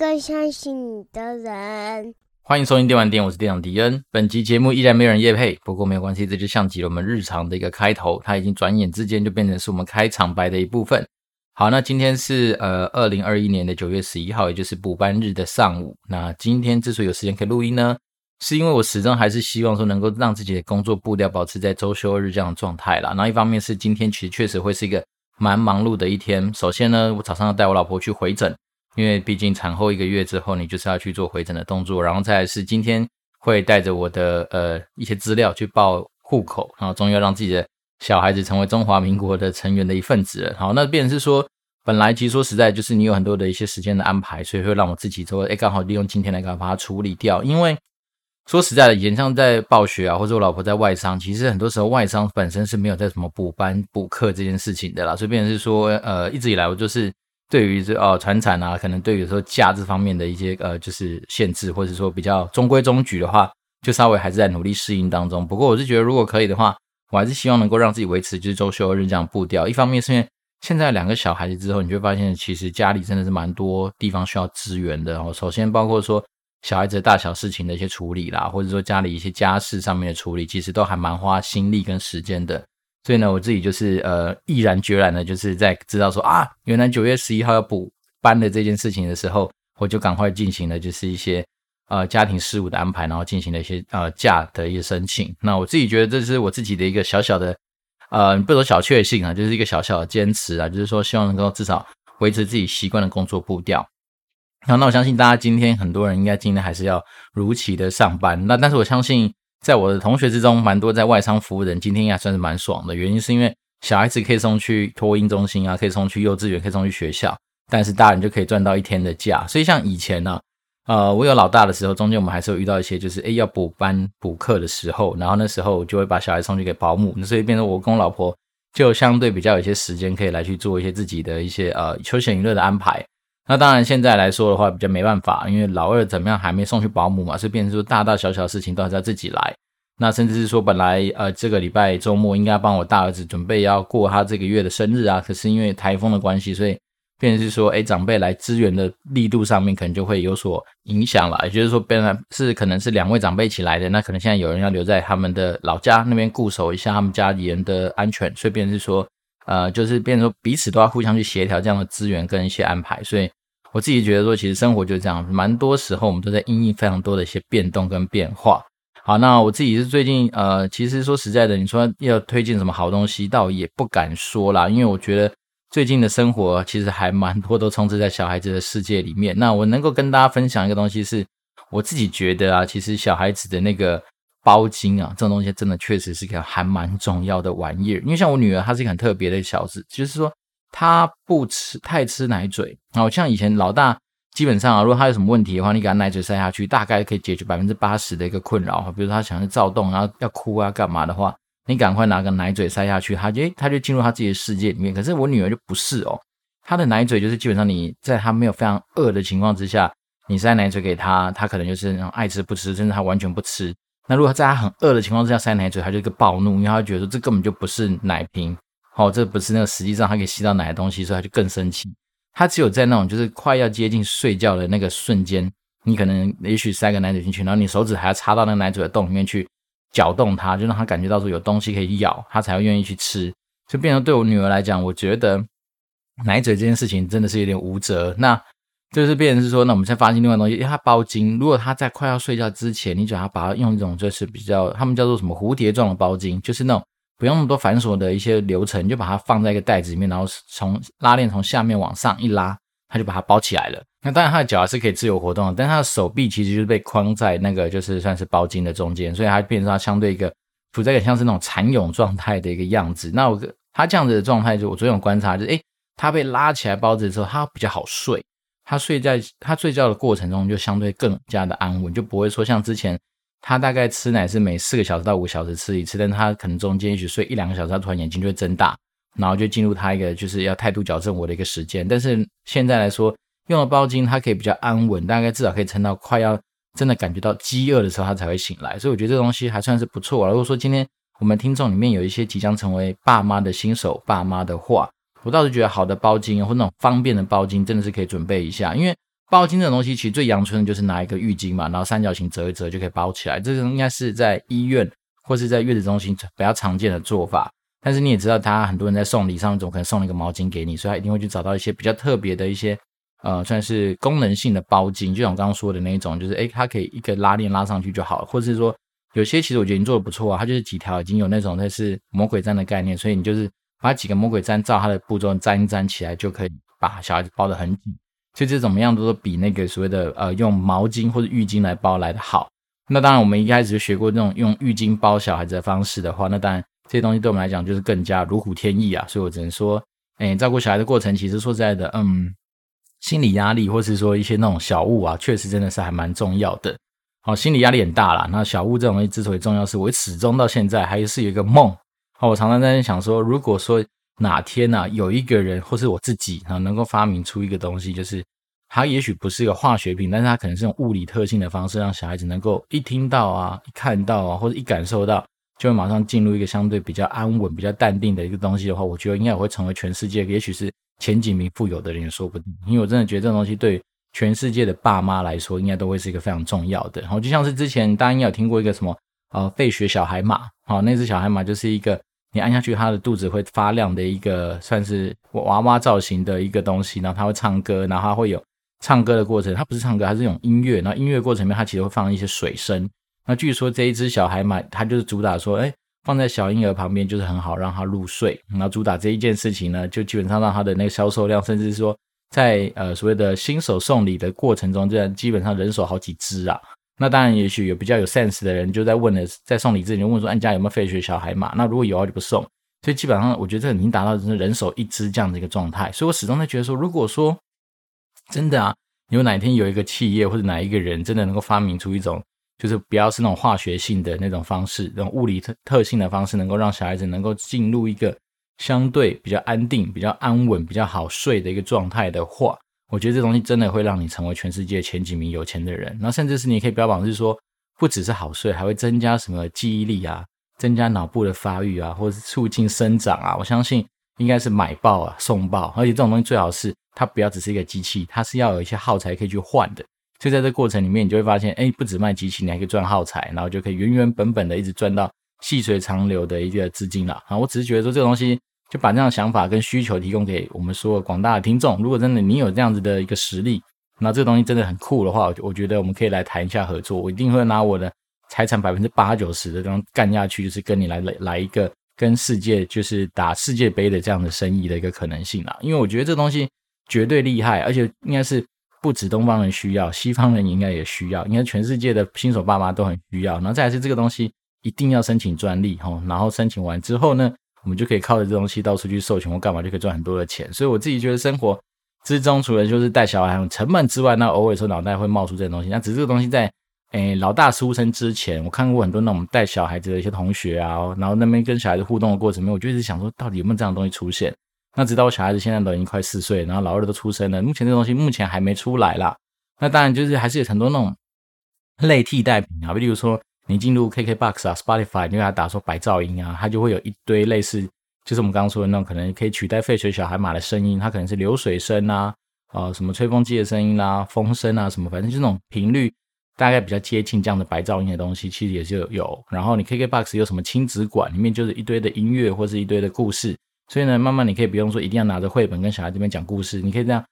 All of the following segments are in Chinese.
更相信你的人。欢迎收听电玩店，我是店长迪恩。本集节目依然没有人夜配，不过没有关系，这就像极了我们日常的一个开头，它已经转眼之间就变成是我们开场白的一部分。好，那今天是呃二零二一年的九月十一号，也就是补班日的上午。那今天之所以有时间可以录音呢，是因为我始终还是希望说能够让自己的工作步调保持在周休日这样的状态啦。那一方面是今天其实确实会是一个蛮忙碌的一天。首先呢，我早上要带我老婆去回诊，因为毕竟产后一个月之后，你就是要去做回诊的动作。然后再是今天会带着我的呃一些资料去报户口，然后终于要让自己的小孩子成为中华民国的成员的一份子了。好，那变成是说，本来其实说实在就是你有很多的一些时间的安排，所以会让我自己说，哎，刚好利用今天来赶快把它处理掉，因为。说实在的，以前像在暴雪啊，或者我老婆在外商，其实很多时候外商本身是没有在什么补班补课这件事情的啦。所以变成是说，呃，一直以来我就是对于这哦传产啊，可能对于说价这方面的一些呃就是限制，或者说比较中规中矩的话，就稍微还是在努力适应当中。不过我是觉得，如果可以的话，我还是希望能够让自己维持就是周休日这样步调。一方面是因为现在两个小孩子之后，你就会发现其实家里真的是蛮多地方需要支援的。然后，首先包括说。小孩子大小事情的一些处理啦，或者说家里一些家事上面的处理，其实都还蛮花心力跟时间的。所以呢，我自己就是呃毅然决然的，就是在知道说啊，原来九月十一号要补班的这件事情的时候，我就赶快进行了就是一些呃家庭事务的安排，然后进行了一些呃假的一些申请。那我自己觉得这是我自己的一个小小的呃不说小确幸啊，就是一个小小的坚持啊，就是说希望能够至少维持自己习惯的工作步调。好，那我相信大家今天很多人应该今天还是要如期的上班。那但是我相信，在我的同学之中，蛮多在外商服务人今天应该算是蛮爽的。原因是因为小孩子可以送去托婴中心啊，可以送去幼稚园，可以送去学校，但是大人就可以赚到一天的假。所以像以前呢、呃，我有老大的时候，中间我们还是有遇到一些就是诶要补班补课的时候，然后那时候我就会把小孩送去给保姆，所以变成我跟我老婆就相对比较有一些时间可以来去做一些自己的一些呃休闲娱乐的安排。那当然，现在来说的话比较没办法，因为老二怎么样还没送去保姆嘛，所以变成说大大小小的事情都还是要自己来。那甚至是说本来呃这个礼拜周末应该帮我大儿子准备要过他这个月的生日啊，可是因为台风的关系，所以变成是说诶长辈来支援的力度上面可能就会有所影响了。也就是说本来是可能是两位长辈一起来的，那可能现在有人要留在他们的老家那边固守一下他们家里人的安全，所以变成是说呃就是变成说彼此都要互相去协调这样的资源跟一些安排，所以。我自己觉得说，其实生活就是这样，蛮多时候我们都在因应非常多的一些变动跟变化。好，那我自己是最近呃，其实说实在的，你说要推荐什么好东西，倒也不敢说啦，因为我觉得最近的生活其实还蛮多都充斥在小孩子的世界里面。那我能够跟大家分享一个东西是，我自己觉得啊，其实小孩子的那个包金啊，这种东西真的确实是一个还蛮重要的玩意儿。因为像我女儿，她是一个很特别的小子，就是说。他不吃太吃奶嘴，好像以前老大基本上啊，如果他有什么问题的话，你给他奶嘴塞下去，大概可以解决百分之八十的一个困扰。比如他想要躁动，然后要哭啊干嘛的话，你赶快拿个奶嘴塞下去，他就他就进入他自己的世界里面。可是我女儿就不是哦，她的奶嘴就是基本上你在她没有非常饿的情况之下，你塞奶嘴给她，她可能就是那种爱吃不吃，甚至她完全不吃。那如果在她很饿的情况之下塞奶嘴，她就一个暴怒，因为她觉得这根本就不是奶瓶。哦，这不是那个实际上他可以吸到奶的东西，所以他就更生气。他只有在那种就是快要接近睡觉的那个瞬间，你可能也许塞个奶嘴进去，然后你手指还要插到那个奶嘴的洞里面去搅动它，就让他感觉到说有东西可以咬，他才会愿意去吃。就变成对我女儿来讲，我觉得奶嘴这件事情真的是有点无责。那就是变成是说，那我们先发现另外东西，因为它包巾，如果他在快要睡觉之前，你只要把它用一种就是比较他们叫做什么蝴蝶状的包巾，就是那种。不用那么多繁琐的一些流程，就把它放在一个袋子里面，然后从拉链从下面往上一拉，它就把它包起来了。那当然，它的脚还是可以自由活动的，但它的手臂其实就是被框在那个就是算是包巾的中间，所以它变成它相对一个处在一个像是那种蚕蛹状态的一个样子。那我它这样子的状态，就我昨天有观察，就是诶，它被拉起来包着之后，它比较好睡。它睡在它睡觉的过程中，就相对更加的安稳，就不会说像之前。他大概吃奶是每四个小时到五小时吃一次，但他可能中间也许睡一两个小时，他突然眼睛就会睁大，然后就进入他一个就是要态度矫正我的一个时间。但是现在来说，用了包巾，它可以比较安稳，大概至少可以撑到快要真的感觉到饥饿的时候，他才会醒来。所以我觉得这东西还算是不错。如果说今天我们听众里面有一些即将成为爸妈的新手爸妈的话，我倒是觉得好的包巾或那种方便的包巾真的是可以准备一下，因为包巾这种东西其实最阳春的就是拿一个浴巾嘛，然后三角形折一折就可以包起来，这个应该是在医院或是在月子中心比较常见的做法。但是你也知道，他很多人在送礼上总可能送了一个毛巾给你，所以他一定会去找到一些比较特别的一些。呃，算是功能性的包巾，就像我刚刚说的那一种，就是诶，它可以一个拉链拉上去就好了，或者是说有些其实我觉得你做的不错啊，它就是几条已经有那种类似魔鬼毡的概念，所以你就是把几个魔鬼毡照它的步骤粘一粘起来，就可以把小孩子包得很紧。所以这怎么样都比那个所谓的呃用毛巾或者浴巾来包来的好。那当然，我们一开始就学过这种用浴巾包小孩子的方式的话，那当然这些东西对我们来讲就是更加如虎添翼啊。所以我只能说，诶，照顾小孩的过程，其实说实在的，嗯。心理压力，或是说一些那种小物啊，确实真的是还蛮重要的。好，心理压力很大啦。那小物这种东西之所以重要，是我始终到现在还是有一个梦。好，我常常在想说，如果说哪天呢、啊，有一个人或是我自己啊，能够发明出一个东西，就是它也许不是一个化学品，但是它可能是用物理特性的方式，让小孩子能够一听到啊，一看到啊，或者一感受到，就会马上进入一个相对比较安稳、比较淡定的一个东西的话，我觉得应该也会成为全世界，也许是。前几名富有的人也说不定，因为我真的觉得这种东西对全世界的爸妈来说，应该都会是一个非常重要的。然后就像是之前大家应该有听过一个什么呃费雪小海马，好，那只小海马就是一个你按下去它的肚子会发亮的一个算是娃娃造型的一个东西，然后它会唱歌，然后它会有唱歌的过程，它不是唱歌，它是用音乐，然后音乐过程里面它其实会放一些水声。那据说这一只小孩马它就是主打说，哎。放在小婴儿旁边就是很好让他入睡，然后主打这一件事情呢，就基本上让他的那个销售量，甚至说在呃所谓的新手送礼的过程中，这样基本上人手好几只啊。那当然，也许有比较有 sense 的人就在问了，在送礼之前就问说，你家有没有费雪小孩嘛？那如果有啊，就不送。所以基本上，我觉得这已经达到就是人手一只这样的一个状态。所以我始终在觉得说，如果说真的啊，有哪天有一个企业或者哪一个人真的能够发明出一种。就是不要是那种化学性的那种方式，那种物理特特性的方式，能够让小孩子能够进入一个相对比较安定、比较安稳、比较好睡的一个状态的话，我觉得这东西真的会让你成为全世界前几名有钱的人。那甚至是你可以标榜是说，不只是好睡，还会增加什么记忆力啊，增加脑部的发育啊，或者是促进生长啊。我相信应该是买爆啊，送爆，而且这种东西最好是它不要只是一个机器，它是要有一些耗材可以去换的。所以在这过程里面，你就会发现，哎，不止卖机器，你还可以赚耗材，然后就可以原原本本的一直赚到细水长流的一个资金了。啊，我只是觉得说这个东西，就把这样想法跟需求提供给我们所有广大的听众。如果真的你有这样子的一个实力，那这个东西真的很酷的话，我觉得我们可以来谈一下合作。我一定会拿我的财产百分之八九十的这样干下去，就是跟你来来来一个跟世界就是打世界杯的这样的生意的一个可能性啦。因为我觉得这东西绝对厉害，而且应该是。不止东方人需要，西方人应该也需要，应该全世界的新手爸妈都很需要。然后再是这个东西一定要申请专利哈，然后申请完之后呢，我们就可以靠着这东西到处去授权或干嘛，就可以赚很多的钱。所以我自己觉得生活之中，除了就是带小孩很沉闷之外，那偶尔说脑袋会冒出这些东西。那只是这个东西在诶老大出生之前，我看过很多那种带小孩子的一些同学啊，然后那边跟小孩子互动的过程里面，我就一直想说，到底有没有这样的东西出现？那直到我小孩子现在都已经快四岁，然后老二都出生了，目前这东西目前还没出来啦。那当然就是还是有很多那种类替代品啊，比如说你进入 KKBOX 啊、Spotify，你给他打说白噪音啊，它就会有一堆类似，就是我们刚刚说的那种可能可以取代废水小孩马的声音，它可能是流水声啊，啊什么吹风机的声音啦、风声啊什么，反正就那种频率大概比较接近这样的白噪音的东西，其实也是有。然后你 KKBOX 有什么亲子馆，里面就是一堆的音乐或是一堆的故事。所以呢，慢慢你可以不用说一定要拿着绘本跟小孩这边讲故事，你可以这样，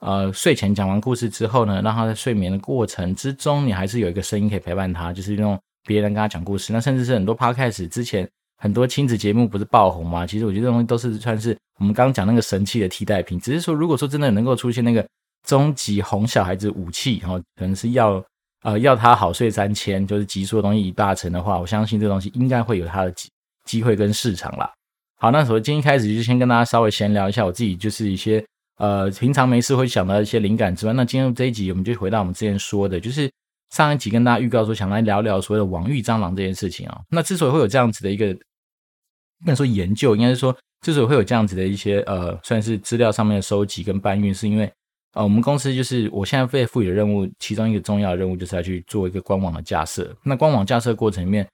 呃，睡前讲完故事之后呢，让他在睡眠的过程之中，你还是有一个声音可以陪伴他，就是用别人跟他讲故事。那甚至是很多 podcast 之前很多亲子节目不是爆红吗？其实我觉得这东西都是算是我们刚刚讲那个神器的替代品。只是说，如果说真的能够出现那个终极哄小孩子武器，然后可能是要呃要他好睡三千，就是集所有东西一大成的话，我相信这东西应该会有它的机机会跟市场啦。好，那首先今天开始就先跟大家稍微闲聊一下我自己，就是一些呃平常没事会想到一些灵感之外，那今天这一集我们就回到我们之前说的，就是上一集跟大家预告说想来聊聊所谓的网域蟑螂这件事情啊。那之所以会有这样子的一个不能说研究，应该是说之所以会有这样子的一些呃算是资料上面的收集跟搬运，是因为呃我们公司就是我现在被赋予的任务，其中一个重要的任务就是要去做一个官网的架设。那官网架设过程里面。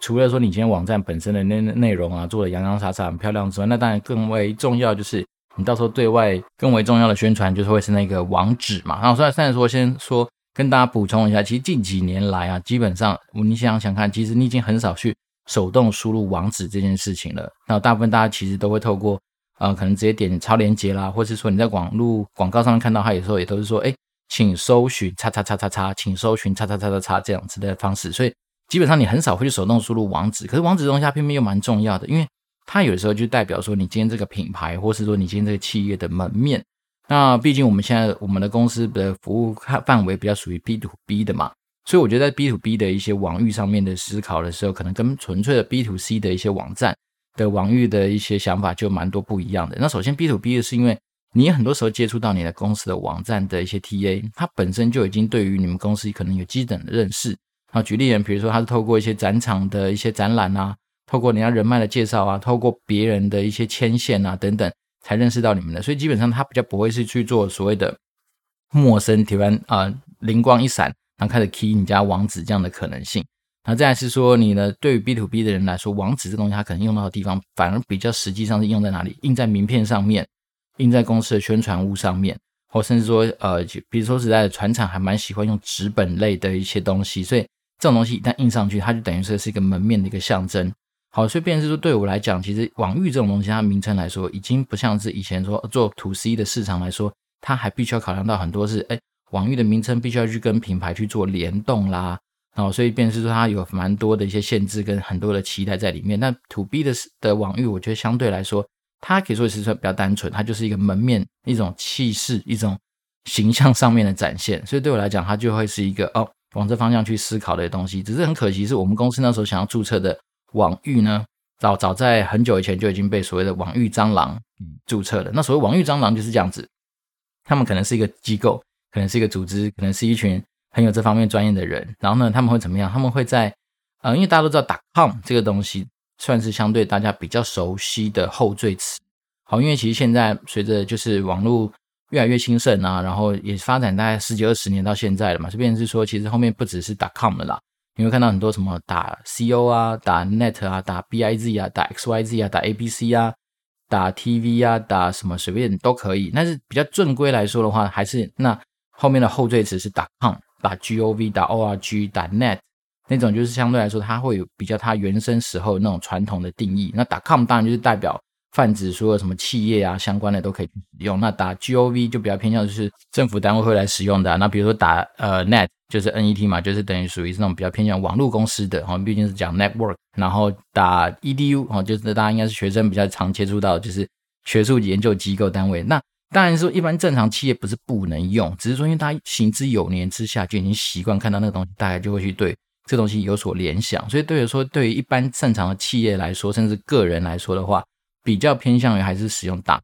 除了说你今天网站本身的内内容啊，做的洋洋洒洒很漂亮之外，那当然更为重要就是你到时候对外更为重要的宣传就是会是那个网址嘛。然后虽然虽然说先说跟大家补充一下，其实近几年来啊，基本上你想想看，其实你已经很少去手动输入网址这件事情了。那大部分大家其实都会透过呃，可能直接点超链接啦，或是说你在网络广告上面看到它，有时候也都是说，哎，请搜寻叉叉叉叉叉，请搜寻叉叉叉叉叉这样子的方式。所以基本上你很少会去手动输入网址。可是网址东西它偏偏又蛮重要的，因为它有的时候就代表说你今天这个品牌，或是说你今天这个企业的门面。那毕竟我们现在我们的公司的服务范围比较属于 B to B 的嘛，所以我觉得在 B to B 的一些网域上面的思考的时候，可能跟纯粹的 B to C 的一些网站。的网域的一些想法就蛮多不一样的。那首先 B to B 的是因为你很多时候接触到你的公司的网站的一些 TA，它本身就已经对于你们公司可能有基本的认识。啊，举例人，比如说他是透过一些展场的一些展览啊，透过人家人脉的介绍啊，透过别人的一些牵线啊等等，才认识到你们的。所以基本上他比较不会是去做所谓的陌生突然啊灵光一闪，然后开始 key 你家网址这样的可能性。那再来是说，你呢？对于 B to B 的人来说，网址这东西，它可能用到的地方，反而比较实际上是用在哪里？印在名片上面，印在公司的宣传物上面，或甚至说，呃，比如说实在的，船厂还蛮喜欢用纸本类的一些东西，所以这种东西一旦印上去，它就等于说是一个门面的一个象征。好，所以变成是说，对我来讲，其实网域这种东西，它名称来说，已经不像是以前说做 To C 的市场来说，它还必须要考量到很多是，哎，网域的名称必须要去跟品牌去做联动啦。哦，所以便是说它有蛮多的一些限制跟很多的期待在里面。那 To B 的的网域，我觉得相对来说，它可以说是说比较单纯，它就是一个门面、一种气势、一种形象上面的展现。所以对我来讲，它就会是一个哦，往这方向去思考的东西。只是很可惜，是我们公司那时候想要注册的网域呢，早早在很久以前就已经被所谓的网域蟑螂注册了。那所谓网域蟑螂就是这样子，他们可能是一个机构，可能是一个组织，可能是一群。很有这方面专业的人，然后呢，他们会怎么样？他们会在，呃，因为大家都知道 .com 这个东西算是相对大家比较熟悉的后缀词。好，因为其实现在随着就是网络越来越兴盛啊，然后也发展大概十几二十年到现在了嘛，这边是说其实后面不只是 .com 了啦，你会看到很多什么打 co 啊，打 net 啊，打 biz 啊，打 xyz 啊，打 abc 啊，打 tv 啊，打什么随便都可以。但是比较正规来说的话，还是那后面的后缀词是打 .com。打 gov 打 org 打 net 那种就是相对来说，它会有比较它原生时候那种传统的定义。那打 com 当然就是代表泛指说有什么企业啊相关的都可以使用。那打 gov 就比较偏向就是政府单位会来使用的。那比如说打呃 net 就是 net 嘛，就是等于属于是那种比较偏向网络公司的，哈，毕竟是讲 network。然后打 edu 哦，就是大家应该是学生比较常接触到，就是学术研究机构单位。那当然说，一般正常企业不是不能用，只是说因为大家行之有年之下就已经习惯看到那个东西，大家就会去对这东西有所联想。所以对于说，对于一般正常的企业来说，甚至个人来说的话，比较偏向于还是使用打。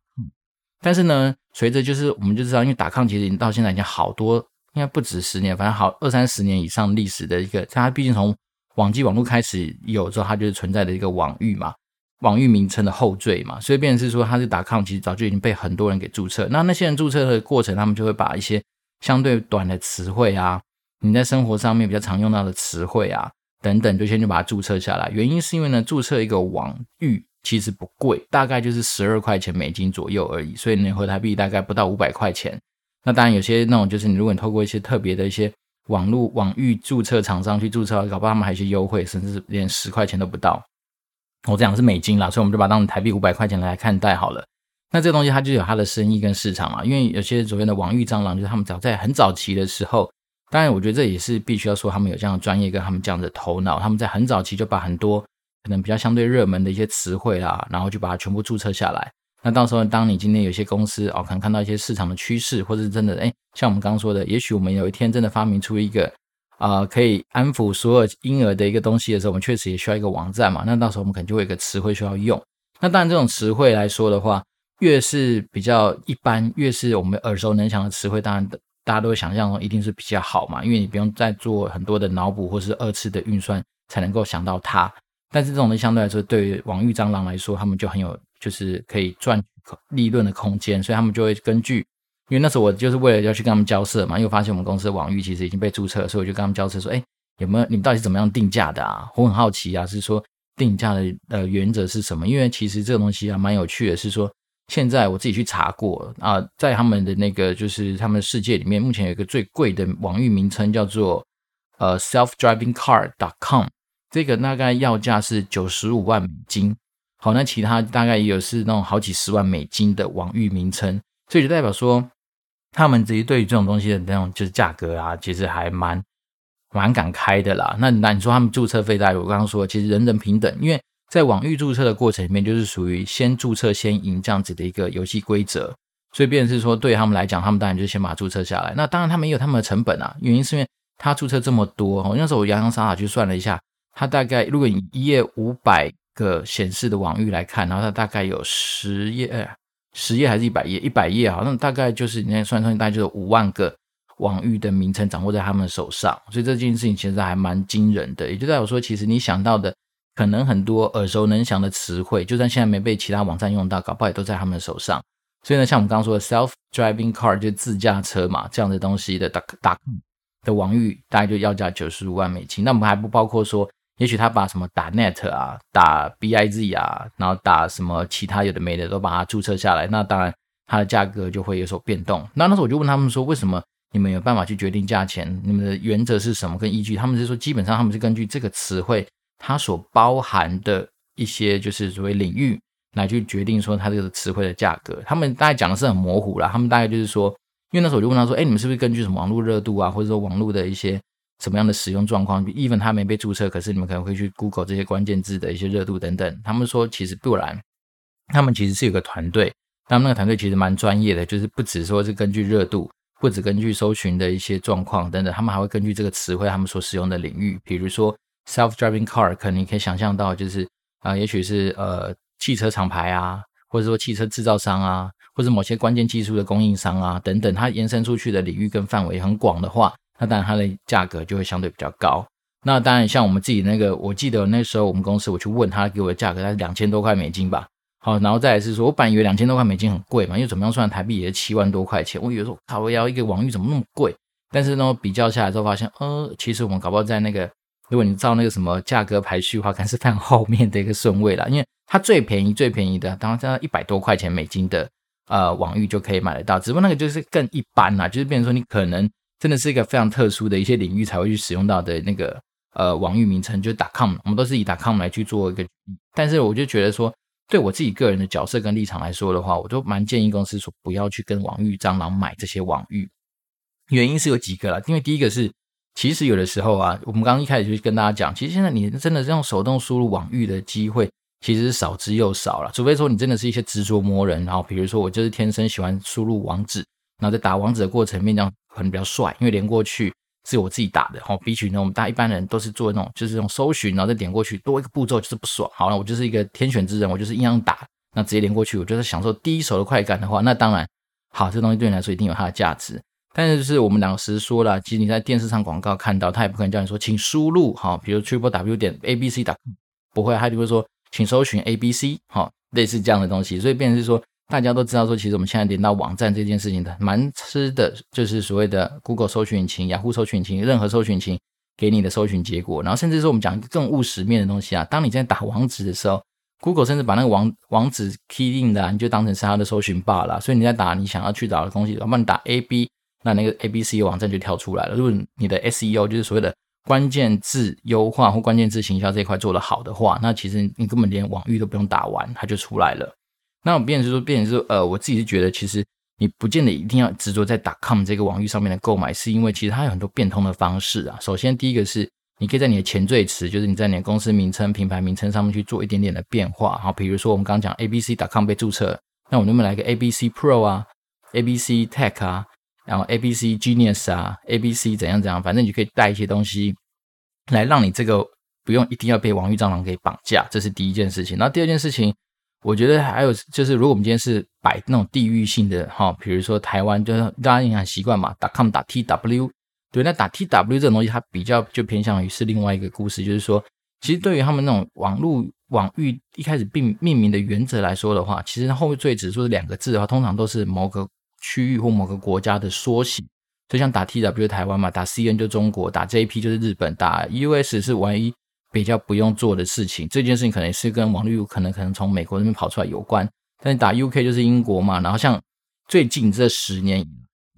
但是呢，随着就是我们就知道，因为打抗其实已经到现在已经好多，应该不止十年，反正好二三十年以上历史的一个，它毕竟从网际网络开始有之后，它就是存在的一个网域嘛。网域名称的后缀嘛，所以变成是说它是 .com，其实早就已经被很多人给注册。那那些人注册的过程，他们就会把一些相对短的词汇啊，你在生活上面比较常用到的词汇啊等等，就先就把它注册下来。原因是因为呢，注册一个网域其实不贵，大概就是十二块钱美金左右而已，所以呢，合台币大概不到五百块钱。那当然有些那种就是你如果你透过一些特别的一些网络网域注册厂商去注册，搞不好他们还有一些优惠，甚至连十块钱都不到。我讲是美金啦，所以我们就把它当成台币五百块钱来看待好了。那这个东西它就有它的生意跟市场嘛，因为有些所谓的网域蟑螂，就是他们早在很早期的时候，当然我觉得这也是必须要说他们有这样的专业跟他们这样的头脑，他们在很早期就把很多可能比较相对热门的一些词汇啦，然后就把它全部注册下来。那到时候当你今天有些公司哦，可能看到一些市场的趋势，或者是真的哎，像我们刚刚说的，也许我们有一天真的发明出一个。啊、可以安抚所有婴儿的一个东西的时候，我们确实也需要一个网站嘛。那到时候我们可能就会有一个词汇需要用。那当然，这种词汇来说的话，越是比较一般，越是我们耳熟能详的词汇，当然大家都会想象中一定是比较好嘛，因为你不用再做很多的脑补或是二次的运算才能够想到它。但是这种呢，相对来说，对于网域蟑螂来说，他们就很有就是可以赚利润的空间，所以他们就会根据。因为那时候我就是为了要去跟他们交涉嘛，因为发现我们公司的网域其实已经被注册了，所以我就跟他们交涉说，哎，有没有你们到底怎么样定价的啊？我很好奇啊，是说定价的呃原则是什么？因为其实这个东西啊蛮有趣的，是说现在我自己去查过啊，在他们的那个就是他们的世界里面，目前有一个最贵的网域名称叫做呃 selfdrivingcar.com，这个大概要价是九十五万美金。好，那其他大概也有是那种好几十万美金的网域名称，所以就代表说，他们自己对于这种东西的那种就是价格啊，其实还蛮蛮敢开的啦。那那你说他们注册费，大概我刚刚说，其实人人平等，因为。在网域注册的过程里面，就是属于先注册先赢这样子的一个游戏规则，所以变成是说，对他们来讲，他们当然就先把它注册下来。那当然，他们也有他们的成本啊，原因是因为他注册这么多，那时候我洋洋洒洒去算了一下，他大概如果你一页五百个显示的网域来看，然后它大概有十页，十页还是一百页？一百页好像大概就是你那算算，大概就是五万个网域的名称掌握在他们手上，所以这件事情其实还蛮惊人的。也就代表说，其实你想到的。可能很多耳熟能详的词汇，就算现在没被其他网站用到，搞不好也都在他们手上。所以呢，像我们刚刚说的 self-driving car 就是自驾车嘛，这样的东西的打打的网域大概就要价九十五万美金。那我们还不包括说，也许他把什么打 net 啊、打 biz 啊，然后打什么其他有的没的都把它注册下来，那当然它的价格就会有所变动。那那时候我就问他们说，为什么你们有办法去决定价钱？你们的原则是什么跟依据？他们是说，基本上他们是根据这个词汇。它所包含的一些就是所谓领域来去决定说它这个词汇的价格，他们大概讲的是很模糊啦。他们大概就是说，因为那时候我就问他说：“哎，你们是不是根据什么网络热度啊，或者说网络的一些什么样的使用状况？even 他没被注册，可是你们可能会去 Google 这些关键字的一些热度等等。”他们说其实不然，他们其实是有个团队，他们那个团队其实蛮专业的，就是不只说是根据热度，不只根据搜寻的一些状况等等，他们还会根据这个词汇他们所使用的领域，比如说。Self-driving car，可能你可以想象到，就是啊、也许是呃汽车厂牌啊，或者说汽车制造商啊，或者某些关键技术的供应商啊等等，它延伸出去的领域跟范围很广的话，那当然它的价格就会相对比较高。那当然，像我们自己那个，我记得那时候我们公司我去问他给我的价格，大概两千多块美金吧。好，然后再来是说，我本来以为两千多块美金很贵嘛，因为怎么样算台币也是七万多块钱，我以为说，靠，我要一个网域怎么那么贵？但是呢，比较下来之后发现，呃，其实我们搞不好在那个。如果你照那个什么价格排序的话，看是非常后面的一个顺位啦，因为它最便宜最便宜的，当然在一百多块钱美金的呃网域就可以买得到，只不过那个就是更一般啦，就是变成说你可能真的是一个非常特殊的一些领域才会去使用到的那个呃网域名称，就是 .com，我们都是以 .com 来去做一个，但是我就觉得说，对我自己个人的角色跟立场来说的话，我都蛮建议公司说不要去跟网域蟑螂买这些网域，原因是有几个啦，因为第一个是。其实有的时候啊，我们刚刚一开始就跟大家讲，其实现在你真的是用手动输入网域的机会，其实是少之又少了。除非说你真的是一些执着魔人，然后比如说我就是天生喜欢输入网址，然后在打王者的过程面这样可能比较帅，因为连过去是我自己打的。好，比起呢，我们大一般人都是做那种就是这种搜寻，然后再点过去，多一个步骤就是不爽。好了，我就是一个天选之人，我就是硬要打，那直接连过去，我就是享受第一手的快感的话，那当然好，这东西对你来说一定有它的价值。但是就是我们两个实说了，其实你在电视上广告看到，他也不可能叫你说请输入哈，比如 triple w 点 a b c 打，不会，他就会说请搜寻 a b c 哈，类似这样的东西。所以变成是说，大家都知道说，其实我们现在连到网站这件事情的蛮吃的，就是所谓的 Google 搜寻引擎、雅虎搜寻引擎、任何搜寻引擎给你的搜寻结果。然后甚至说我们讲更务实面的东西啊，当你在打网址的时候，Google 甚至把那个网网址 key in 的、啊，你就当成是它的搜寻罢了。所以你在打你想要去找的东西，要不然你打 a b。那那个 A B C 网站就跳出来了。如果你的 S E O 就是所谓的关键字优化或关键字行销这一块做得好的话，那其实你根本连网域都不用打完，它就出来了。那我变成是说，变成是说，呃，我自己是觉得，其实你不见得一定要执着在 .com 这个网域上面的购买，是因为其实它有很多变通的方式啊。首先，第一个是你可以在你的前缀词，就是你在你的公司名称、品牌名称上面去做一点点的变化。好，比如说我们刚刚讲 A B C .com 被注册，那我能不能来个 A B C Pro 啊，A B C Tech 啊？然后 A B C Genius 啊，A B C 怎样怎样，反正你就可以带一些东西来让你这个不用一定要被网域蟑螂给绑架，这是第一件事情。然后第二件事情，我觉得还有就是，如果我们今天是摆那种地域性的哈，比如说台湾，就是大家也很习惯嘛，打 com 打 T W，对，那打 T W 这种东西，它比较就偏向于是另外一个故事，就是说，其实对于他们那种网络网域一开始并命名的原则来说的话，其实后面最只说是两个字的话，通常都是某个。区域或某个国家的缩写，就像打 TW 台湾嘛，打 CN 就中国，打 JP 就是日本，打 US 是唯一比较不用做的事情。这件事情可能是跟网络可能可能从美国那边跑出来有关，但是打 UK 就是英国嘛。然后像最近这十年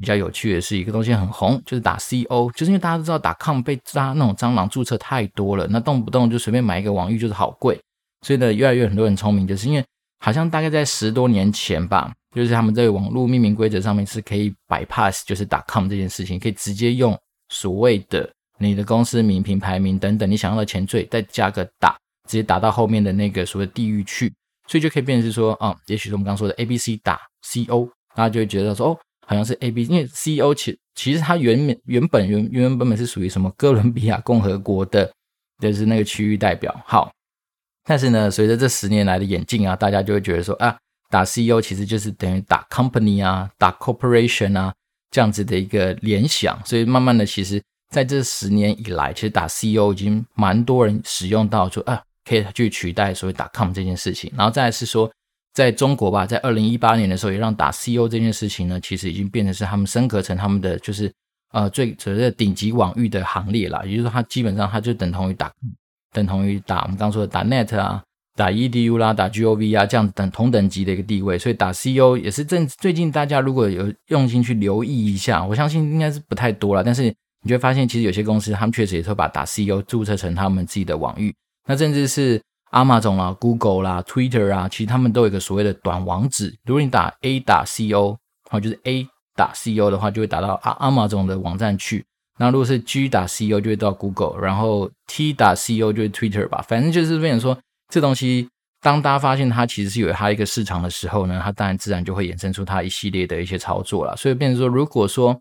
比较有趣的是一个东西很红，就是打 CO，就是因为大家都知道打 com 被扎那种蟑螂注册太多了，那动不动就随便买一个网域就是好贵，所以呢，越来越很多人聪明，就是因为好像大概在十多年前吧，就是他们在网络命名规则上面是可以 bypass，就是打 com 这件事情，可以直接用所谓的你的公司名、品牌名等等你想要的前缀，再加个打，直接打到后面的那个所谓地域去，所以就可以变成是说，啊、嗯，也许是我们刚说的 A B C 打 C O，大家就会觉得说，哦。好像是 A B，因为 C O 其其实它原原本原原原本本是属于什么哥伦比亚共和国的，就是那个区域代表。好，但是呢，随着这十年来的演进啊，大家就会觉得说啊，打 C O 其实就是等于打 company 啊，打 corporation 啊这样子的一个联想。所以慢慢的，其实在这十年以来，其实打 C O 已经蛮多人使用到说啊，可以去取代所谓打 com 这件事情。然后再是说。在中国吧，在二零一八年的时候，也让打 CO 这件事情呢，其实已经变成是他们升格成他们的就是呃最所谓的顶级网域的行列了。也就是说，它基本上它就等同于打等同于打我们刚刚说的打 net 啊，打 edu 啦，打 gov 啊这样等同等级的一个地位。所以打 CO 也是正最近大家如果有用心去留意一下，我相信应该是不太多了。但是你就会发现，其实有些公司他们确实也会把打 CO 注册成他们自己的网域，那甚至是。Amazon 啦、Google 啦、Twitter 啊，其实他们都有一个所谓的短网址。如果你打 A 打 CO，好，就是 A 打 CO 的话，就会打到 Amazon 的网站去。那如果是 G 打 CO，就会到 Google，然后 T 打 CO 就是 Twitter 吧。反正就是变成说，这东西当大家发现它其实是有它一个市场的时候呢，它当然自然就会衍生出它一系列的一些操作了。所以变成说，如果说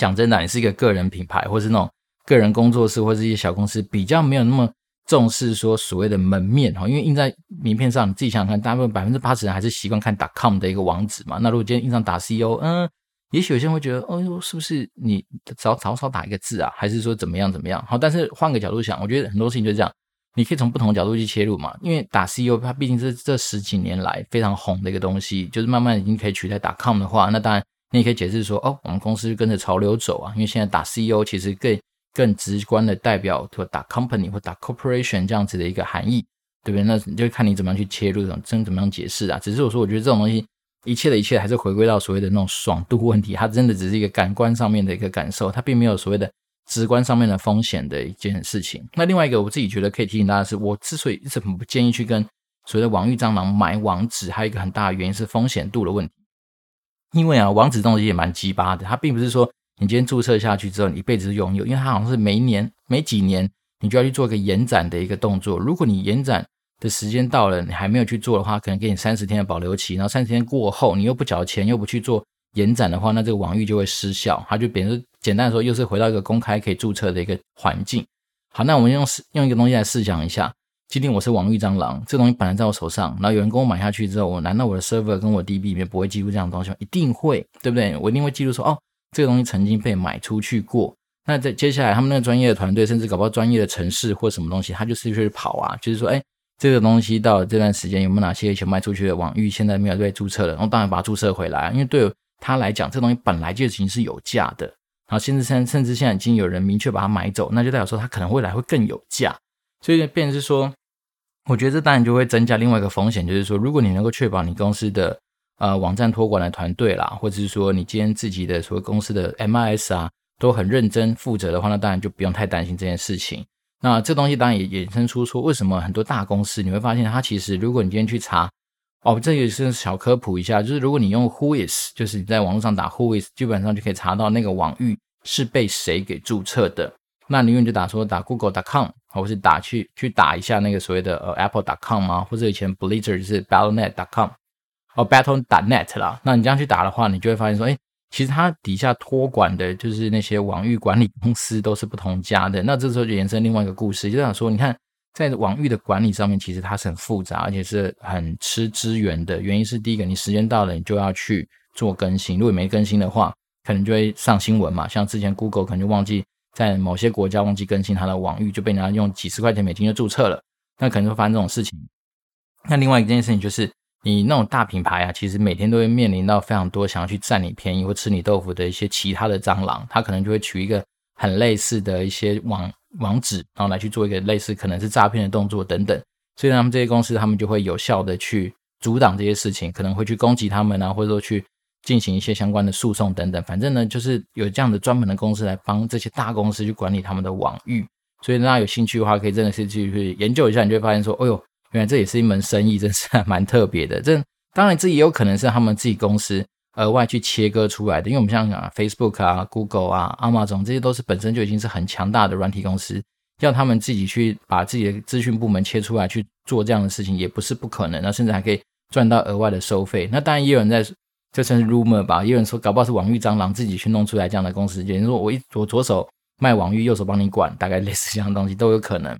讲真的，你是一个个人品牌，或是那种个人工作室，或是一些小公司，比较没有那么。重视说所谓的门面哈，因为印在名片上，你自己想想看，大部分百分之八十人还是习惯看 .com 的一个网址嘛。那如果今天印上打 CO，嗯，也许有些人会觉得，哦哟，是不是你少少少打一个字啊？还是说怎么样怎么样？好，但是换个角度想，我觉得很多事情就是这样，你可以从不同的角度去切入嘛。因为打 CO 它毕竟是这十几年来非常红的一个东西，就是慢慢已经可以取代 .com 的话，那当然你也可以解释说，哦，我们公司跟着潮流走啊。因为现在打 CEO 其实更。更直观的代表，或打 company 或打 corporation 这样子的一个含义，对不对？那你就看你怎么样去切入，真怎么样解释啊？只是我说，我觉得这种东西，一切的一切还是回归到所谓的那种爽度问题，它真的只是一个感官上面的一个感受，它并没有所谓的直观上面的风险的一件事情。那另外一个，我自己觉得可以提醒大家的是，我之所以一直很不建议去跟所谓的网域蟑螂买网址，还有一个很大的原因是风险度的问题。因为啊，网址东西也蛮鸡巴的，它并不是说。你今天注册下去之后，你一辈子都拥有，因为它好像是每一年、每几年，你就要去做一个延展的一个动作。如果你延展的时间到了，你还没有去做的话，可能给你三十天的保留期。然后三十天过后，你又不缴钱，又不去做延展的话，那这个网域就会失效。它就变成简单的说，又是回到一个公开可以注册的一个环境。好，那我们用用一个东西来试想一下，今天我是网域蟑螂，这东西本来在我手上，然后有人跟我买下去之后，我难道我的 server 跟我 DB 里面不会记录这样的东西吗？一定会，对不对？我一定会记录说，哦。这个东西曾经被买出去过，那在接下来他们那个专业的团队，甚至搞不好专业的城市或什么东西，他就是去跑啊，就是说，哎，这个东西到这段时间有没有哪些以前卖出去的网域现在没有被注册了？然后当然把它注册回来，因为对他来讲，这东西本来就已经是有价的，然后甚至甚甚至现在已经有人明确把它买走，那就代表说它可能未来会更有价，所以变成是说，我觉得这当然就会增加另外一个风险，就是说，如果你能够确保你公司的。呃，网站托管的团队啦，或者是说你今天自己的所谓公司的 MIS 啊，都很认真负责的话，那当然就不用太担心这件事情。那这东西当然也衍生出说，为什么很多大公司你会发现它其实，如果你今天去查，哦，这也是小科普一下，就是如果你用 Whois，就是你在网络上打 Whois，基本上就可以查到那个网域是被谁给注册的。那你用就打说打 Google.com，或是打去去打一下那个所谓的呃 Apple.com 啊，或者以前 Blizzard 就是 Battle.net.com。哦，Battle.net 啦，那你这样去打的话，你就会发现说，哎，其实它底下托管的就是那些网域管理公司都是不同家的。那这时候就延伸另外一个故事，就想说，你看在网域的管理上面，其实它是很复杂，而且是很吃资源的。原因是第一个，你时间到了，你就要去做更新，如果没更新的话，可能就会上新闻嘛。像之前 Google 可能就忘记在某些国家忘记更新它的网域，就被人家用几十块钱美金就注册了，那可能会发生这种事情。那另外一件事情就是。你那种大品牌啊，其实每天都会面临到非常多想要去占你便宜或吃你豆腐的一些其他的蟑螂，他可能就会取一个很类似的一些网网址，然后来去做一个类似可能是诈骗的动作等等。所以他们这些公司，他们就会有效的去阻挡这些事情，可能会去攻击他们啊，或者说去进行一些相关的诉讼等等。反正呢，就是有这样的专门的公司来帮这些大公司去管理他们的网域。所以大家有兴趣的话，可以真的是去去研究一下，你就会发现说，哦呦，原来这也是一门生意，真是还蛮特别的。这当然这也有可能是他们自己公司额外去切割出来的，因为我们像啊，Facebook 啊、Google 啊、Amazon 这些都是本身就已经是很强大的软体公司。要他们自己去把自己的资讯部门切出来去做这样的事情，也不是不可能。那甚至还可以赚到额外的收费。那当然也有人在，这算是 rumor 吧？也有人说，搞不好是网域蟑螂自己去弄出来这样的公司。也就是说，我一我左手卖网域，右手帮你管，大概类似这样的东西都有可能。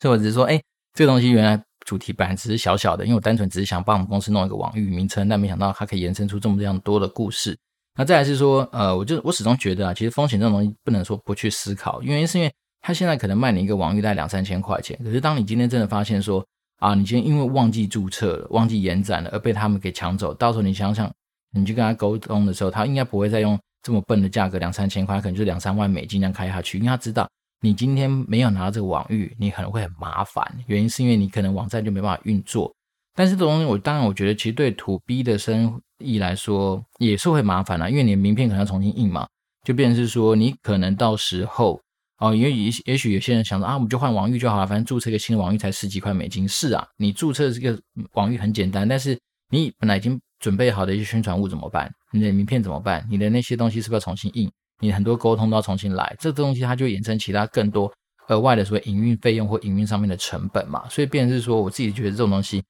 所以我只是说，哎，这个东西原来主题本来只是小小的，因为我单纯只是想帮我们公司弄一个网域名称，但没想到它可以延伸出这么这样多的故事。那再来是说，呃，我就我始终觉得啊，其实风险这种东西不能说不去思考，原因是因为。他现在可能卖你一个网域大概两三千块钱，可是当你今天真的发现说啊，你今天因为忘记注册了、忘记延展了而被他们给抢走，到时候你想想，你去跟他沟通的时候，他应该不会再用这么笨的价格两三千块，可能就两三万美金这样开下去，因为他知道你今天没有拿到这个网域，你可能会很麻烦。原因是因为你可能网站就没办法运作。但是这东西我当然我觉得其实对土 B 的生意来说也是会麻烦啦，因为你的名片可能要重新印嘛，就变成是说你可能到时候。哦，因为也也许有些人想说啊，我们就换网域就好了，反正注册一个新的网域才十几块美金。是啊，你注册这个网域很简单，但是你本来已经准备好的一些宣传物怎么办？你的名片怎么办？你的那些东西是不是要重新印？你很多沟通都要重新来，这东西它就衍生其他更多额外的所谓营运费用或营运上面的成本嘛。所以变成是说，我自己觉得这种东西。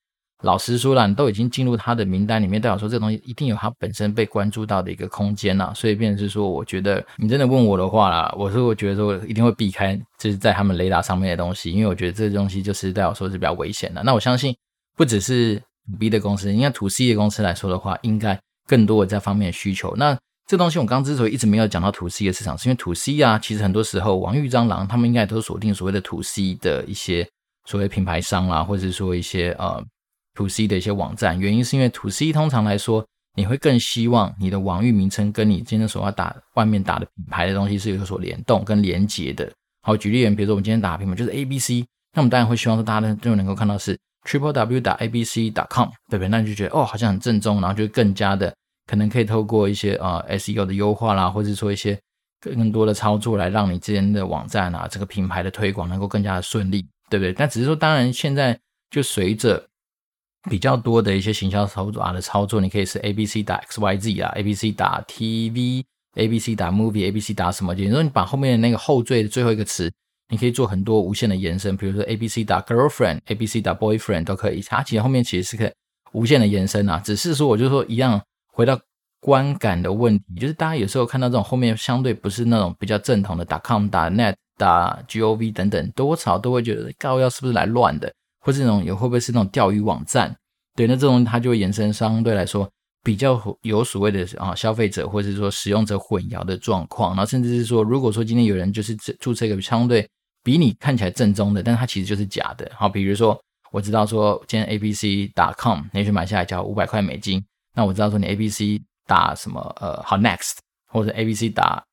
老实说了，你都已经进入他的名单里面，代表说这东西一定有他本身被关注到的一个空间呐。所以，变成是说，我觉得你真的问我的话啦，我说我觉得说一定会避开，就是在他们雷达上面的东西，因为我觉得这东西就是代表说是比较危险的。那我相信，不只是 B 的公司，应该 To C 的公司来说的话，应该更多的这方面的需求。那这东西我刚之所以一直没有讲到 To C 的市场，是因为 To C 啊，其实很多时候网域蟑螂他们应该都锁定所谓的 To C 的一些所谓品牌商啦，或者是说一些呃。To C 的一些网站，原因是因为 To C 通常来说，你会更希望你的网域名称跟你今天所要打外面打的品牌的东西是有所联动跟连接的。好，举例，比如说我们今天打的品牌就是 A B C，那我们当然会希望说大家都能够看到是 Triple W 打 A B C 点 com，对不对？那你就觉得哦，好像很正宗，然后就更加的可能可以透过一些呃 SEO 的优化啦，或者说一些更多的操作来让你之间的网站啊这个品牌的推广能够更加的顺利，对不对？但只是说，当然现在就随着比较多的一些行销手法的操作，你可以是 A B C 打 X Y Z 啊，A B C 打 T V，A B C 打 Movie，A B C 打什么？就是说你把后面的那个后缀的最后一个词，你可以做很多无限的延伸，比如说 A B C 打 Girlfriend，A B C 打 Boyfriend 都可以。它其实后面其实是可以无限的延伸啊，只是说我就说一样，回到观感的问题，就是大家有时候看到这种后面相对不是那种比较正统的打 com 打 net 打 gov 等等，多少都会觉得膏药是不是来乱的？或是那种有会不会是那种钓鱼网站？对，那这种它就会延伸相对来说比较有所谓的啊消费者或者是说使用者混淆的状况，然后甚至是说，如果说今天有人就是注册一个相对比你看起来正宗的，但它其实就是假的。好，比如说我知道说今天 A B C. 打 com，你去买下来交五百块美金，那我知道说你 abc 打什么呃好 next 或者 abc 打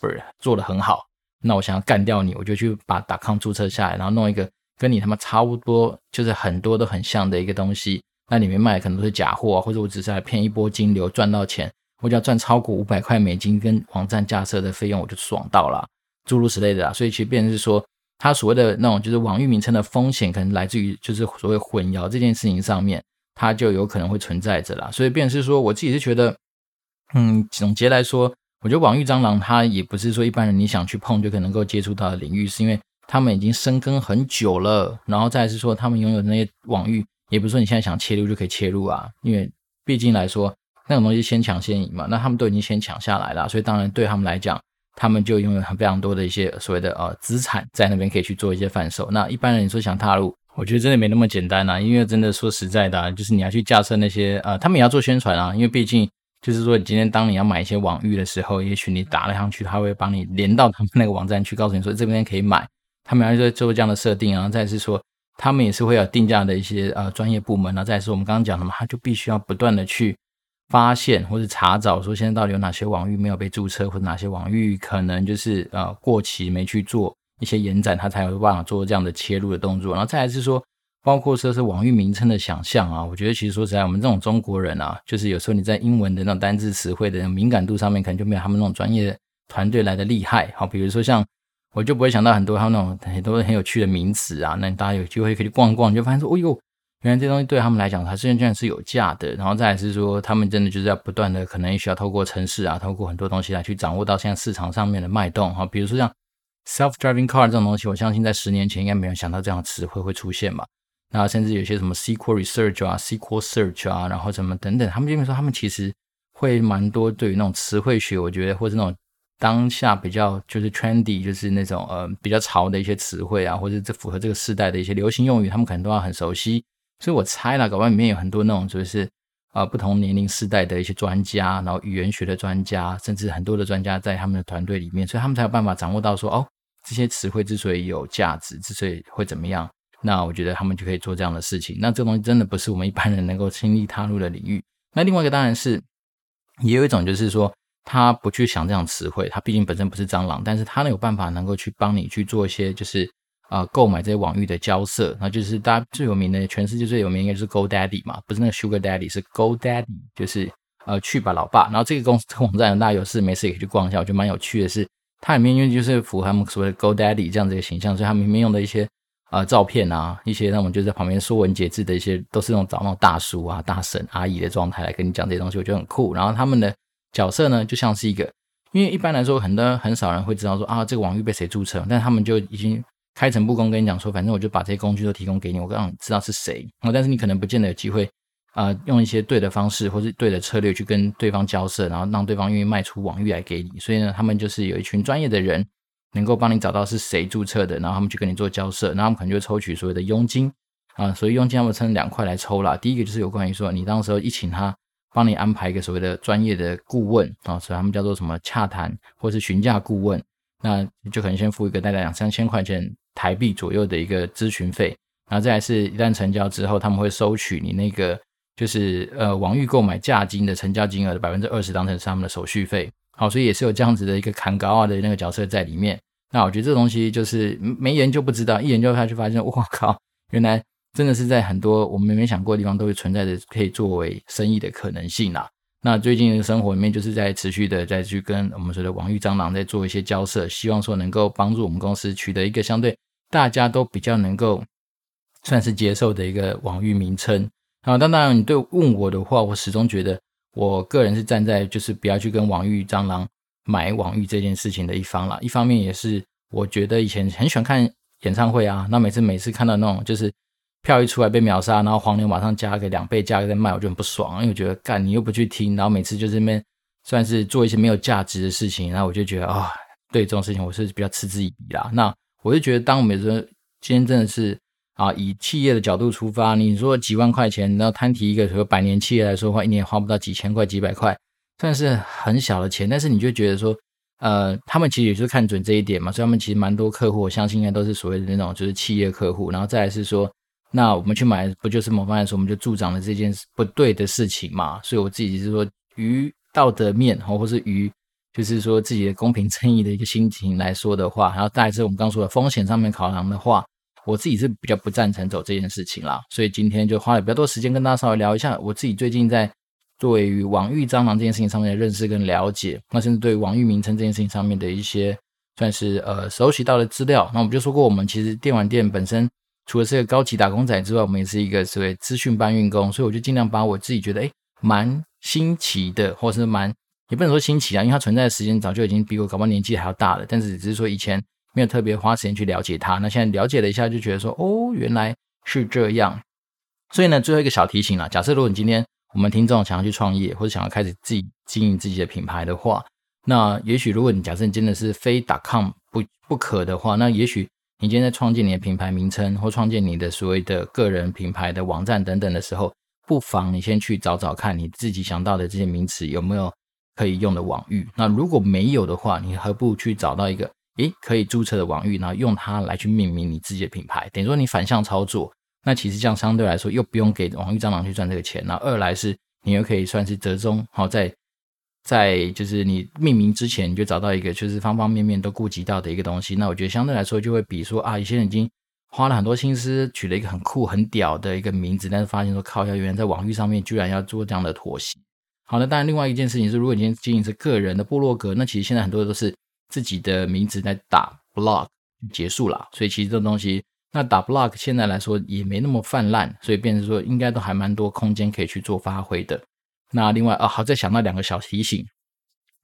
不是做的很好，那我想要干掉你，我就去把打 .com 注册下来，然后弄一个。跟你他妈差不多，就是很多都很像的一个东西，那里面卖的可能都是假货，或者我只是来骗一波金流赚到钱，我只要赚超过五百块美金跟网站架设的费用，我就爽到了，诸如此类的啦。所以其实变成是说，它所谓的那种就是网域名称的风险，可能来自于就是所谓混淆这件事情上面，它就有可能会存在着啦。所以变是说，我自己是觉得，嗯，总结来说，我觉得网域蟑螂它也不是说一般人你想去碰就可能够接触到的领域，是因为。他们已经深耕很久了，然后再是说，他们拥有的那些网域，也不是说你现在想切入就可以切入啊，因为毕竟来说，那种东西先抢先赢嘛，那他们都已经先抢下来了，所以当然对他们来讲，他们就拥有很非常多的一些所谓的呃资产在那边可以去做一些贩售。那一般人说想踏入，我觉得真的没那么简单啊，因为真的说实在的啊，就是你要去架设那些呃，他们也要做宣传啊，因为毕竟就是说，你今天当你要买一些网域的时候，也许你打了上去，他会帮你连到他们那个网站去，告诉你说这边可以买。他们要做这样的设定，然后再是说，他们也是会有定价的一些呃专业部门，啊再是我们刚刚讲的嘛，他就必须要不断的去发现或者查找，说现在到底有哪些网域没有被注册，或者哪些网域可能就是呃过期没去做一些延展，他才有办法做这样的切入的动作。然后再来是说，包括说是网域名称的想象啊，我觉得其实说实在，我们这种中国人啊，就是有时候你在英文的那种单字词汇的敏感度上面，可能就没有他们那种专业团队来的厉害。好，比如说像我就不会想到很多他们那种很多很有趣的名词啊，那大家有机会可以逛逛，你就发现说，哦呦，原来这东西对他们来讲，它实际上是有价的。然后再来是说，他们真的就是要不断的，可能需要透过城市啊，透过很多东西来去掌握到现在市场上面的脉动。哈，比如说像 self-driving car 这种东西，我相信在十年前应该没有想到这样的词汇会出现嘛。那甚至有些什么 SQL Research 啊、SQL Search 啊，然后什么等等，他们这边说他们其实会蛮多对于那种词汇学，我觉得或者那种当下比较就是 trendy，就是那种呃比较潮的一些词汇啊，或者这符合这个时代的一些流行用语，他们可能都要很熟悉。所以我猜了，搞不好里面有很多那种就是呃不同年龄世代的一些专家，然后语言学的专家，甚至很多的专家在他们的团队里面，所以他们才有办法掌握到说哦，这些词汇之所以有价值，之所以会怎么样。那我觉得他们就可以做这样的事情。那这个东西真的不是我们一般人能够轻易踏入的领域。那另外一个当然是，也有一种就是说，他不去想这样词汇，他毕竟本身不是蟑螂，但是他能有办法能够去帮你去做一些，就是啊、呃，购买这些网域的交涉。那就是大家最有名的，全世界最有名应该是 GoDaddy 嘛，不是那个 Sugar Daddy，是 GoDaddy，就是呃去吧老爸。然后这个公司这个网站大家有事没事也可以去逛一下，我觉得蛮有趣的是，它里面因为就是符合他们所谓的 GoDaddy 这样子一个形象，所以他们里面用的一些。啊、呃，照片啊，一些那种就在旁边说文解字的一些，都是那种找那种大叔啊、大婶、阿姨的状态来跟你讲这些东西，我觉得很酷。然后他们的角色呢，就像是一个，因为一般来说，很多很少人会知道说啊，这个网域被谁注册，但他们就已经开诚布公跟你讲说，反正我就把这些工具都提供给你，我让你知道是谁。啊，但是你可能不见得有机会啊、用一些对的方式或是对的策略去跟对方交涉，然后让对方愿意卖出网域来给你。所以呢，他们就是有一群专业的人。能够帮你找到是谁注册的，然后他们去跟你做交涉，然后他们可能就会抽取所谓的佣金啊，所以佣金他们分两块来抽啦。第一个就是有关于说你当时候一请他帮你安排一个所谓的专业的顾问啊，所以他们叫做什么洽谈或是询价顾问，那就可能先付一个大概两三千块钱台币左右的一个咨询费，然后再来是一旦成交之后，他们会收取你那个就是呃网域购买价金的成交金额的百分之二十当成是他们的手续费。好，所以也是有这样子的一个砍高啊的那个角色在里面。那我觉得这东西就是没研究不知道，一研究下去发现，哇靠，原来真的是在很多我们没想过的地方都会存在着可以作为生意的可能性啦。那最近的生活里面就是在持续的再去跟我们说的网域蟑螂在做一些交涉，希望说能够帮助我们公司取得一个相对大家都比较能够算是接受的一个网域名称。好，当然你对问我的话，我始终觉得。我个人是站在就是不要去跟网域蟑螂买网域这件事情的一方了。一方面也是我觉得以前很喜欢看演唱会啊，那每次每次看到那种就是票一出来被秒杀，然后黄牛马上加个两倍价格在卖，我就很不爽，因为我觉得干你又不去听，然后每次就这边算是做一些没有价值的事情，然后我就觉得啊、对这种事情我是比较嗤之以鼻啦。那我就觉得当我们说今天真的是。啊，以企业的角度出发，你说几万块钱，然后摊提一个和百年企业来说的话，一年花不到几千块、几百块，算是很小的钱。但是你就觉得说，呃，他们其实也是看准这一点嘛，所以他们其实蛮多客户，我相信应该都是所谓的那种就是企业客户。然后再来是说，那我们去买，不就是某方面说，我们就助长了这件不对的事情嘛？所以我自己是说，于道德面，或或是于就是说自己的公平正义的一个心情来说的话，然后再来是我们刚说的风险上面考量的话。我自己是比较不赞成走这件事情啦，所以今天就花了比较多时间跟大家稍微聊一下我自己最近在对于网域蟑螂这件事情上面的认识跟了解，那甚至对于网域名称这件事情上面的一些算是呃熟悉到的资料。那我们就说过，我们其实电玩店本身除了是个高级打工仔之外，我们也是一个所谓资讯搬运工，所以我就尽量把我自己觉得诶蛮新奇的，或者是蛮也不能说新奇啊，因为它存在的时间早就已经比我搞不好年纪还要大了，但是只是说以前。没有特别花时间去了解它，那现在了解了一下，就觉得说，哦，原来是这样。所以呢，最后一个小提醒啦，假设如果你今天我们听众想要去创业，或者想要开始自己经营自己的品牌的话，那也许如果你假设你真的是非 .com 不不可的话，那也许你今天在创建你的品牌名称或创建你的所谓的个人品牌的网站等等的时候，不妨你先去找找看你自己想到的这些名词有没有可以用的网域。那如果没有的话，你何不去找到一个？诶，可以注册的网域，然后用它来去命名你自己的品牌，等于说你反向操作。那其实这样相对来说又不用给网域蟑螂去赚这个钱。那二来是你又可以算是折中，好在在就是你命名之前你就找到一个就是方方面面都顾及到的一个东西。那我觉得相对来说就会比说啊，有些人已经花了很多心思取了一个很酷很屌的一个名字，但是发现说靠，要原来在网域上面居然要做这样的妥协。好，那当然另外一件事情是，如果你今天经营是个人的部落格，那其实现在很多都是自己的名字在打 blog 结束了，所以其实这种东西，那打 blog 现在来说也没那么泛滥，所以变成说应该都还蛮多空间可以去做发挥的。那另外啊，好，再想到两个小提醒，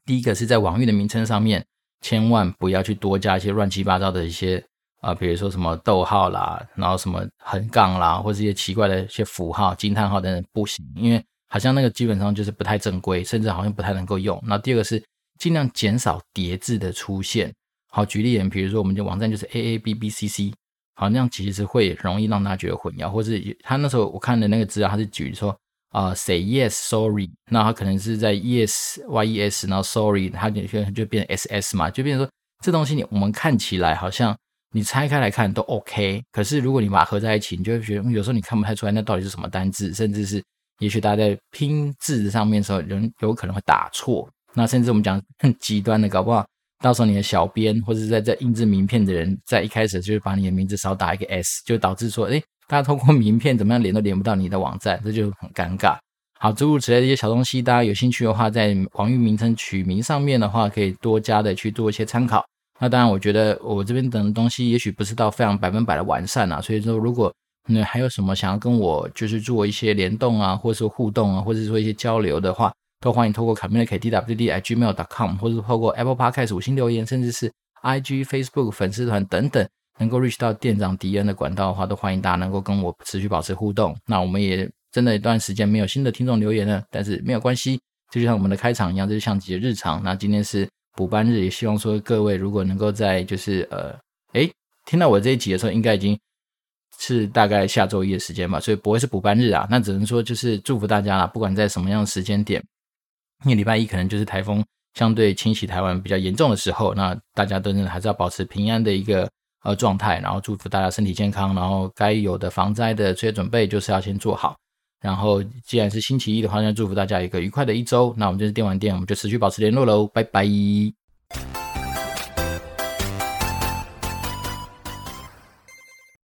第一个是在网域的名称上面，千万不要去多加一些乱七八糟的一些啊、比如说什么逗号啦，然后什么横杠啦，或者一些奇怪的一些符号、惊叹号等等，不行，因为好像那个基本上就是不太正规，甚至好像不太能够用。那第二个是尽量减少叠字的出现。好，举例，比如说我们的网站就是 a a b b c c，好，那样其实会容易让大家觉得混淆，或是他那时候我看的那个资料，他是举说。啊、，say yes sorry，那它可能是在 yes y e s，然后 sorry，它就就变成 s s 嘛，就变成说这东西你我们看起来好像你拆开来看都 OK，可是如果你把它合在一起，你就会觉得有时候你看不太出来那到底是什么单字，甚至是也许大家在拼字上面的时候，人有可能会打错。那甚至我们讲很极端的，搞不好到时候你的小编或者是在在印制名片的人，在一开始就是把你的名字少打一个 s，就导致说，诶大家通过名片怎么样连都连不到你的网站，这就很尴尬。好，诸如此类的一些小东西，大家有兴趣的话，在网域名称取名上面的话，可以多加的去做一些参考。那当然，我觉得我这边等的东西也许不是到非常百分百的完善啊，所以说如果你还有什么想要跟我就是做一些联动啊，或者说互动啊，或者说一些交流的话，都欢迎透过 communicate.twd@gmail.com，或者透过 Apple Podcast 五星留言，甚至是 IG、Facebook 粉丝团等等。能够 reach 到店长迪恩的管道的话，都欢迎大家能够跟我持续保持互动。那我们也真的一段时间没有新的听众留言了，但是没有关系，这就像我们的开场一样，这就像极日常。那今天是补班日，也希望说各位如果能够在就是呃，诶，听到我这一集的时候，应该已经是大概下周一的时间吧，所以不会是补班日啊。那只能说就是祝福大家啦，不管在什么样的时间点，因为礼拜一可能就是台风相对侵袭台湾比较严重的时候，那大家都真的还是要保持平安的一个。呃，状态，然后祝福大家身体健康，然后该有的防灾的这些准备就是要先做好。然后，既然是星期一的话，那祝福大家一个愉快的一周。那我们就是电玩店，我们就持续保持联络喽，拜拜。